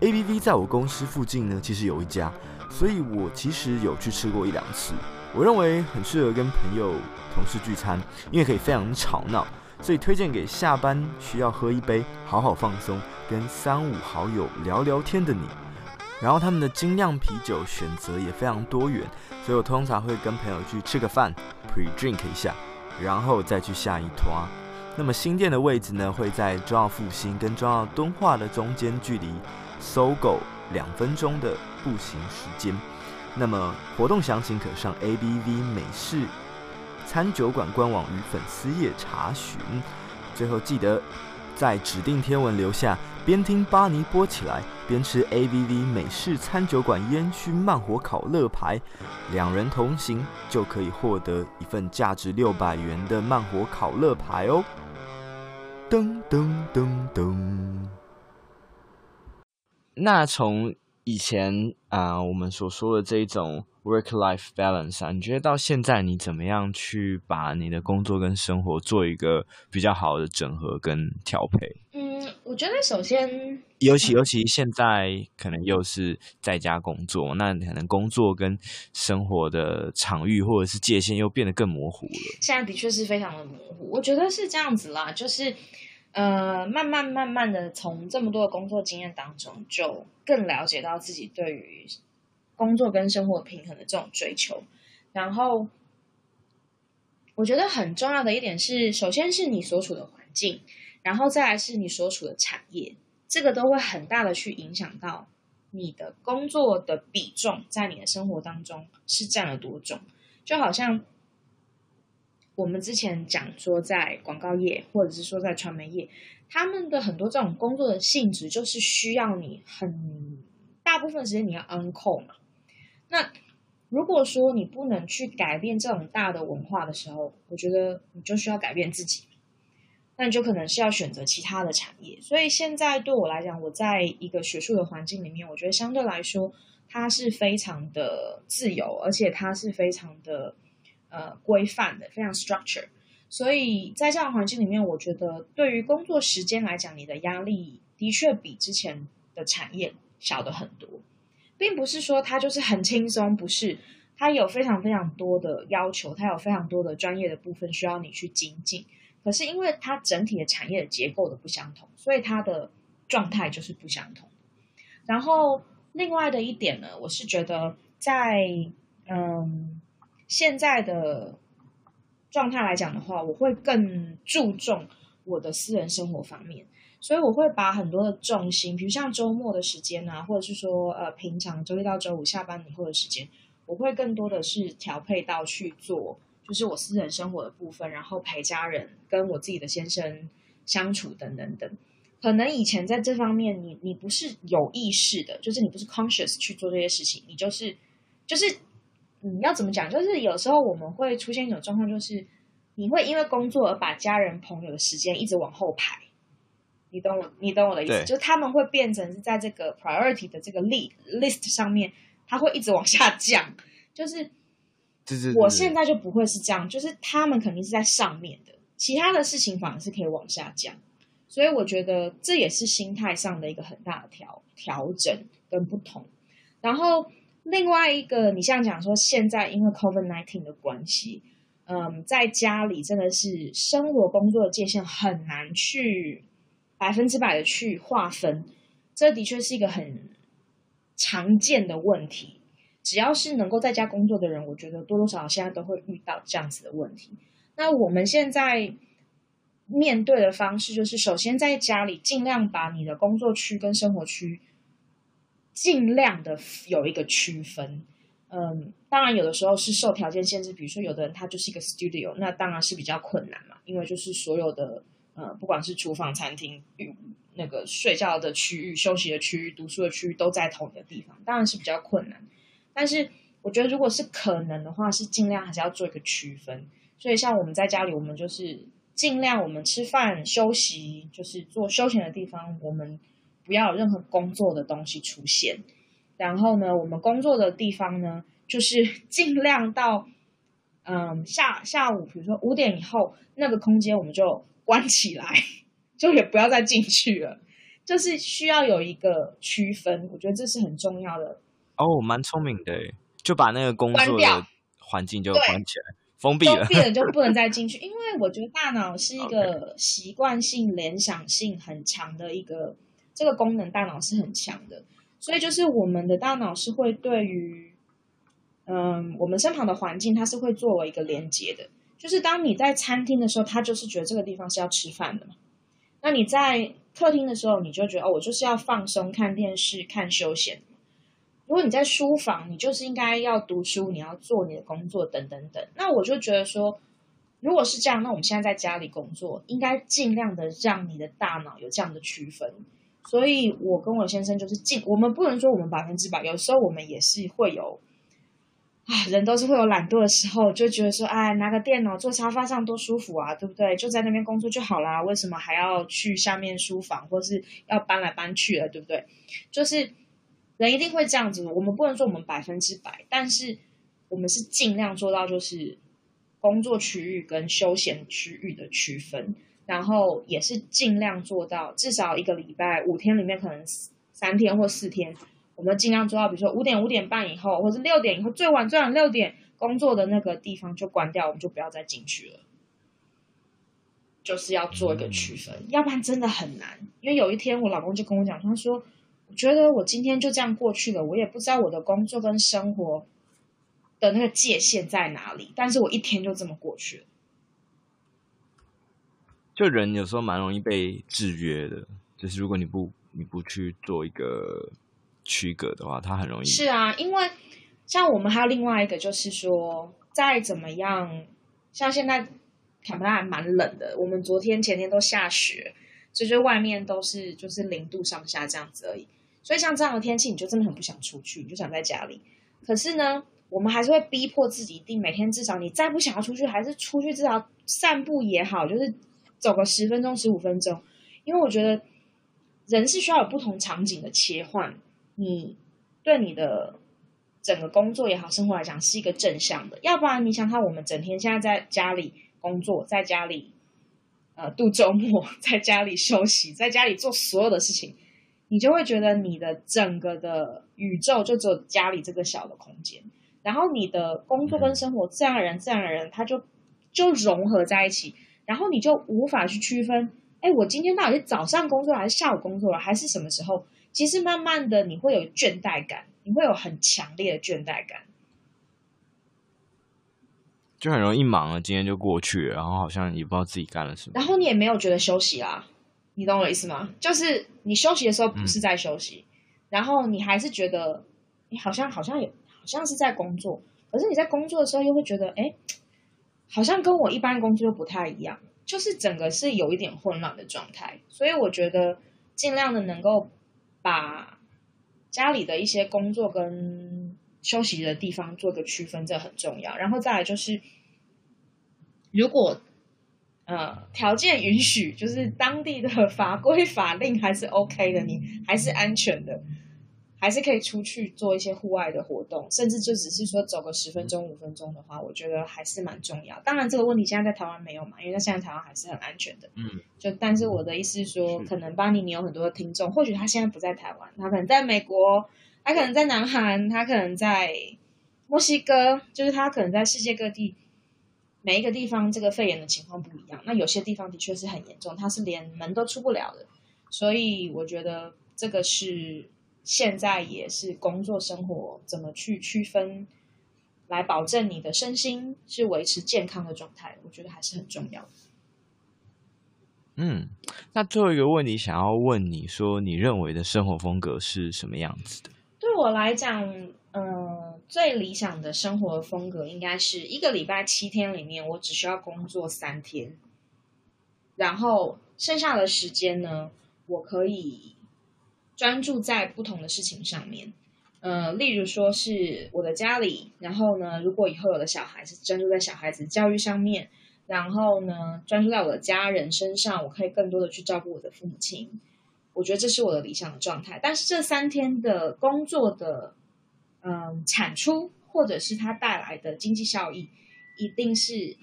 ABV 在我公司附近呢，其实有一家，所以我其实有去吃过一两次。我认为很适合跟朋友、同事聚餐，因为可以非常吵闹。所以推荐给下班需要喝一杯，好好放松，跟三五好友聊聊天的你。然后他们的精酿啤酒选择也非常多元，所以我通常会跟朋友去吃个饭，pre drink 一下，然后再去下一摊。那么新店的位置呢，会在中澳复兴跟中澳敦化的中间，距离 SOGO 两分钟的步行时间。那么活动详情可上 ABV 美式。餐酒馆官网与粉丝页查询。最后记得在指定天文留下边听巴尼播起来边吃 ABV 美式餐酒馆烟熏慢火烤乐牌，两人同行就可以获得一份价值六百元的慢火烤乐牌哦。噔噔噔噔。那从以前啊、呃，我们所说的这一种。Work-life balance 啊，你觉得到现在你怎么样去把你的工作跟生活做一个比较好的整合跟调配？嗯，我觉得首先，尤其尤其现在可能又是在家工作，那可能工作跟生活的场域或者是界限又变得更模糊了。现在的确是非常的模糊，我觉得是这样子啦，就是呃，慢慢慢慢的从这么多的工作经验当中，就更了解到自己对于。工作跟生活平衡的这种追求，然后我觉得很重要的一点是，首先是你所处的环境，然后再来是你所处的产业，这个都会很大的去影响到你的工作的比重在你的生活当中是占了多重。就好像我们之前讲说，在广告业或者是说在传媒业，他们的很多这种工作的性质就是需要你很大部分时间你要 on call 嘛。那如果说你不能去改变这种大的文化的时候，我觉得你就需要改变自己，那你就可能是要选择其他的产业。所以现在对我来讲，我在一个学术的环境里面，我觉得相对来说它是非常的自由，而且它是非常的呃规范的，非常 structure。所以在这样的环境里面，我觉得对于工作时间来讲，你的压力的确比之前的产业小得很多。并不是说它就是很轻松，不是，它有非常非常多的要求，它有非常多的专业的部分需要你去精进。可是因为它整体的产业的结构的不相同，所以它的状态就是不相同。然后另外的一点呢，我是觉得在嗯现在的状态来讲的话，我会更注重我的私人生活方面。所以我会把很多的重心，比如像周末的时间啊，或者是说呃平常周一到周五下班以后的时间，我会更多的是调配到去做，就是我私人生活的部分，然后陪家人、跟我自己的先生相处等等等。可能以前在这方面你，你你不是有意识的，就是你不是 conscious 去做这些事情，你就是就是你要怎么讲？就是有时候我们会出现一种状况，就是你会因为工作而把家人朋友的时间一直往后排。你懂我，你懂我的意思，就是他们会变成是在这个 priority 的这个 list list 上面，他会一直往下降。就是，我现在就不会是这样，就是他们肯定是在上面的，其他的事情反而是可以往下降。所以我觉得这也是心态上的一个很大的调调整跟不同。然后另外一个，你像讲说现在因为 COVID-19 的关系，嗯，在家里真的是生活工作的界限很难去百分之百的去划分，这的确是一个很常见的问题。只要是能够在家工作的人，我觉得多多少少现在都会遇到这样子的问题。那我们现在。面对的方式就是，首先在家里尽量把你的工作区跟生活区尽量的有一个区分。嗯，当然有的时候是受条件限制，比如说有的人他就是一个 studio，那当然是比较困难嘛，因为就是所有的呃，不管是厨房、餐厅、那个睡觉的区域、休息的区域、读书的区域都在同一个地方，当然是比较困难。但是我觉得如果是可能的话，是尽量还是要做一个区分。所以像我们在家里，我们就是。尽量我们吃饭休息，就是做休闲的地方，我们不要有任何工作的东西出现。然后呢，我们工作的地方呢，就是尽量到嗯下下午，比如说五点以后，那个空间我们就关起来，(laughs) 就也不要再进去了。就是需要有一个区分，我觉得这是很重要的。哦，蛮聪明的，就把那个工作的环境就关起来。封闭了，封闭了就不能再进去，因为我觉得大脑是一个 (laughs) 习惯性、联想性很强的一个这个功能，大脑是很强的，所以就是我们的大脑是会对于嗯我们身旁的环境，它是会作为一个连接的。就是当你在餐厅的时候，它就是觉得这个地方是要吃饭的嘛；那你在客厅的时候，你就觉得哦，我就是要放松、看电视、看休闲。如果你在书房，你就是应该要读书，你要做你的工作，等等等。那我就觉得说，如果是这样，那我们现在在家里工作，应该尽量的让你的大脑有这样的区分。所以我跟我先生就是尽，我们不能说我们百分之百，有时候我们也是会有，啊，人都是会有懒惰的时候，就觉得说，哎，拿个电脑坐沙发上多舒服啊，对不对？就在那边工作就好啦，为什么还要去下面书房，或是要搬来搬去了，对不对？就是。人一定会这样子，我们不能说我们百分之百，但是我们是尽量做到就是工作区域跟休闲区域的区分，然后也是尽量做到至少一个礼拜五天里面可能三天或四天，我们尽量做到，比如说五点五点半以后，或者六点以后，最晚最晚六点工作的那个地方就关掉，我们就不要再进去了，就是要做一个区分，要不然真的很难。因为有一天我老公就跟我讲，他说。我觉得我今天就这样过去了，我也不知道我的工作跟生活的那个界限在哪里，但是我一天就这么过去了。就人有时候蛮容易被制约的，就是如果你不你不去做一个区隔的话，他很容易。是啊，因为像我们还有另外一个，就是说再怎么样，像现在坦白还蛮冷的，我们昨天前天都下雪，所以就外面都是就是零度上下这样子而已。所以像这样的天气，你就真的很不想出去，你就想在家里。可是呢，我们还是会逼迫自己，一定每天至少你再不想要出去，还是出去至少散步也好，就是走个十分钟、十五分钟。因为我觉得人是需要有不同场景的切换，你对你的整个工作也好、生活来讲是一个正向的。要不然，你想看我们整天现在在家里工作，在家里呃度周末，在家里休息，在家里做所有的事情。你就会觉得你的整个的宇宙就只有家里这个小的空间，然后你的工作跟生活自然而然、自然而然，它就就融合在一起，然后你就无法去区分，哎，我今天到底是早上工作还是下午工作了，还是什么时候？其实慢慢的你会有倦怠感，你会有很强烈的倦怠感，就很容易忙了，今天就过去了，然后好像也不知道自己干了什么，然后你也没有觉得休息啦。你懂我的意思吗？就是你休息的时候不是在休息，嗯、然后你还是觉得你好像好像也好像是在工作，可是你在工作的时候又会觉得，哎，好像跟我一般工作不太一样，就是整个是有一点混乱的状态。所以我觉得尽量的能够把家里的一些工作跟休息的地方做个区分，这很重要。然后再来就是，如果。呃，条件允许，就是当地的法规法令还是 OK 的，你还是安全的。还是可以出去做一些户外的活动，甚至就只是说走个十分钟、五分钟的话，我觉得还是蛮重要。当然，这个问题现在在台湾没有嘛，因为在现在台湾还是很安全的。嗯，就但是我的意思是说，可能巴尼你有很多的听众，或许他现在不在台湾，他可能在美国，他可能在南韩，他可能在墨西哥，就是他可能在世界各地，每一个地方这个肺炎的情况不一样。那有些地方的确是很严重，他是连门都出不了的。所以我觉得这个是。现在也是工作生活怎么去区分，来保证你的身心是维持健康的状态，我觉得还是很重要的。嗯，那最后一个问题想要问你说，你认为的生活风格是什么样子的？对我来讲，呃，最理想的生活风格应该是一个礼拜七天里面，我只需要工作三天，然后剩下的时间呢，我可以。专注在不同的事情上面，呃，例如说是我的家里，然后呢，如果以后有了小孩，是专注在小孩子教育上面，然后呢，专注在我的家人身上，我可以更多的去照顾我的父母亲。我觉得这是我的理想的状态。但是这三天的工作的，嗯、产出或者是它带来的经济效益，一定是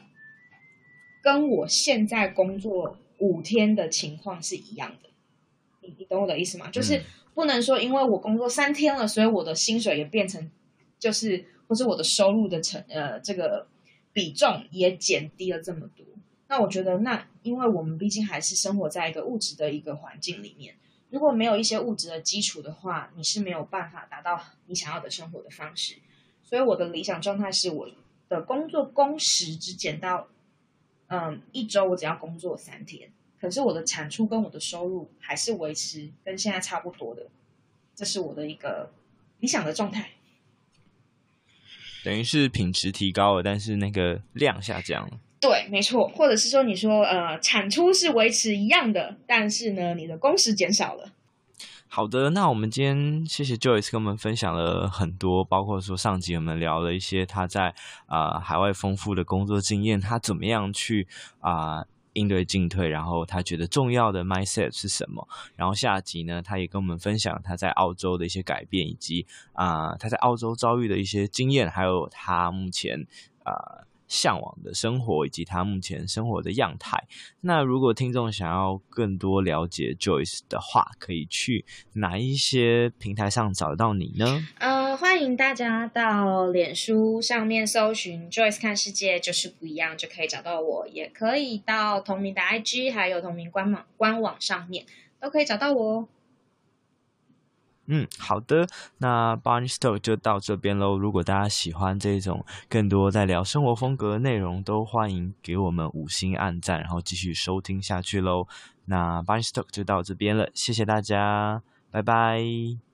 跟我现在工作五天的情况是一样的。你你懂我的意思吗？就是不能说因为我工作三天了，所以我的薪水也变成，就是或是我的收入的成呃这个比重也减低了这么多。那我觉得，那因为我们毕竟还是生活在一个物质的一个环境里面，如果没有一些物质的基础的话，你是没有办法达到你想要的生活的方式。所以我的理想状态是我的工作工时只减到，嗯，一周我只要工作三天。可是我的产出跟我的收入还是维持跟现在差不多的，这是我的一个理想的状态。等于是品质提高了，但是那个量下降了。对，没错。或者是说，你说呃，产出是维持一样的，但是呢，你的工时减少了。好的，那我们今天谢谢 Joyce 跟我们分享了很多，包括说上集我们聊了一些他在啊、呃、海外丰富的工作经验，他怎么样去啊。呃应对进退，然后他觉得重要的 myset 是什么？然后下集呢，他也跟我们分享他在澳洲的一些改变，以及啊、他在澳洲遭遇的一些经验，还有他目前啊。向往的生活以及他目前生活的样态。那如果听众想要更多了解 Joyce 的话，可以去哪一些平台上找到你呢？呃，欢迎大家到脸书上面搜寻 Joyce 看世界就是不一样，就可以找到我。也可以到同名的 IG，还有同名官网官网上面都可以找到我。嗯，好的，那 Barney's Talk 就到这边喽。如果大家喜欢这种更多在聊生活风格的内容，都欢迎给我们五星按赞，然后继续收听下去喽。那 Barney's Talk 就到这边了，谢谢大家，拜拜。